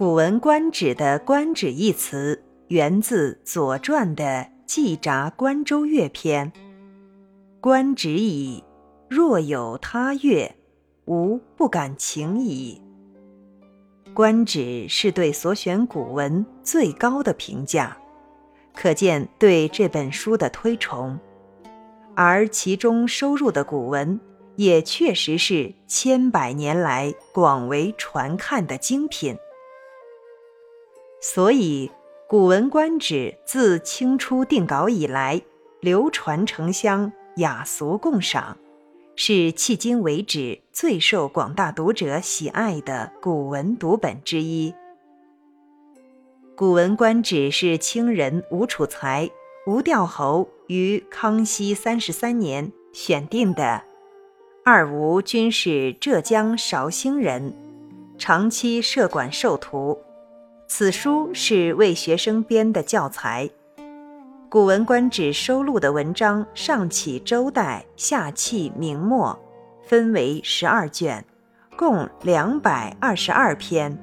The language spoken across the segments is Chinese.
古文观止的“观止”一词源自《左传》的《季札观周乐篇》：“观止矣，若有他乐，吾不敢请矣。”观止是对所选古文最高的评价，可见对这本书的推崇。而其中收入的古文，也确实是千百年来广为传看的精品。所以，《古文观止》自清初定稿以来，流传城乡，雅俗共赏，是迄今为止最受广大读者喜爱的古文读本之一。《古文观止》是清人吴楚才、吴调侯于康熙三十三年选定的。二吴均是浙江绍兴人，长期设馆授徒。此书是为学生编的教材，《古文观止》收录的文章上起周代，下契明末，分为十二卷，共两百二十二篇。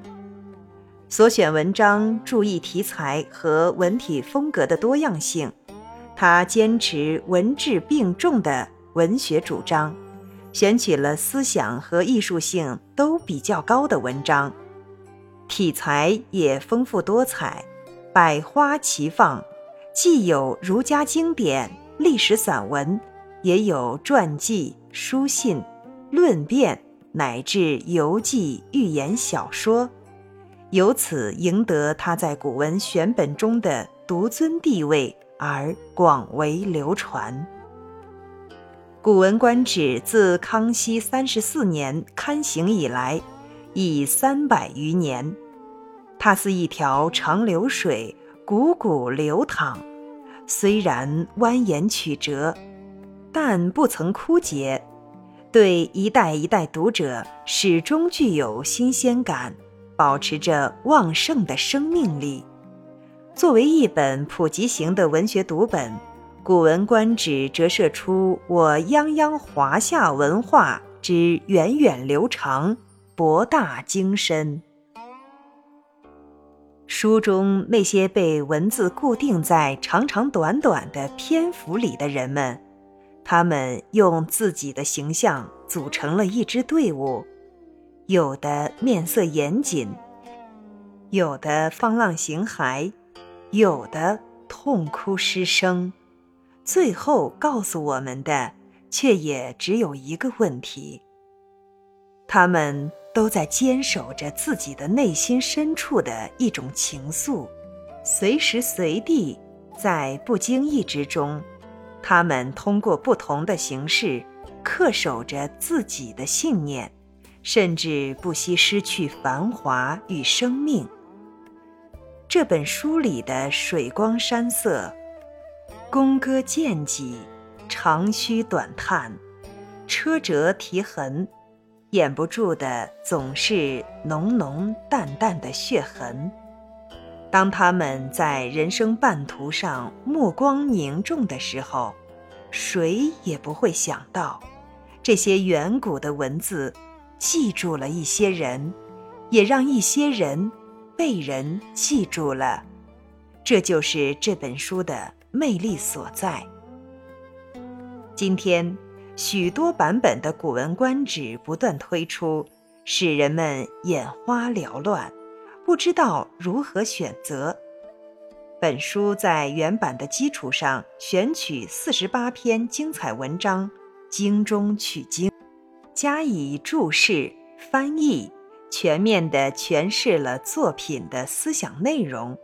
所选文章注意题材和文体风格的多样性，他坚持文质并重的文学主张，选取了思想和艺术性都比较高的文章。题材也丰富多彩，百花齐放，既有儒家经典、历史散文，也有传记、书信、论辩，乃至游记、寓言小说，由此赢得他在古文选本中的独尊地位，而广为流传。《古文观止》自康熙三十四年刊行以来。已三百余年，它似一条长流水，汩汩流淌。虽然蜿蜒曲折，但不曾枯竭，对一代一代读者始终具有新鲜感，保持着旺盛的生命力。作为一本普及型的文学读本，《古文观止》折射出我泱泱华夏文化之源远流长。博大精深。书中那些被文字固定在长长短短的篇幅里的人们，他们用自己的形象组成了一支队伍，有的面色严谨，有的放浪形骸，有的痛哭失声。最后告诉我们的，却也只有一个问题：他们。都在坚守着自己的内心深处的一种情愫，随时随地，在不经意之中，他们通过不同的形式恪守着自己的信念，甚至不惜失去繁华与生命。这本书里的水光山色，宫歌剑戟，长吁短叹，车辙题痕。掩不住的总是浓浓淡淡的血痕。当他们在人生半途上目光凝重的时候，谁也不会想到，这些远古的文字记住了一些人，也让一些人被人记住了。这就是这本书的魅力所在。今天。许多版本的《古文观止》不断推出，使人们眼花缭乱，不知道如何选择。本书在原版的基础上选取四十八篇精彩文章，精中取精，加以注释、翻译，全面地诠释了作品的思想内容。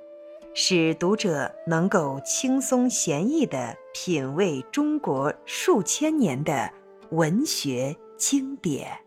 使读者能够轻松闲逸地品味中国数千年的文学经典。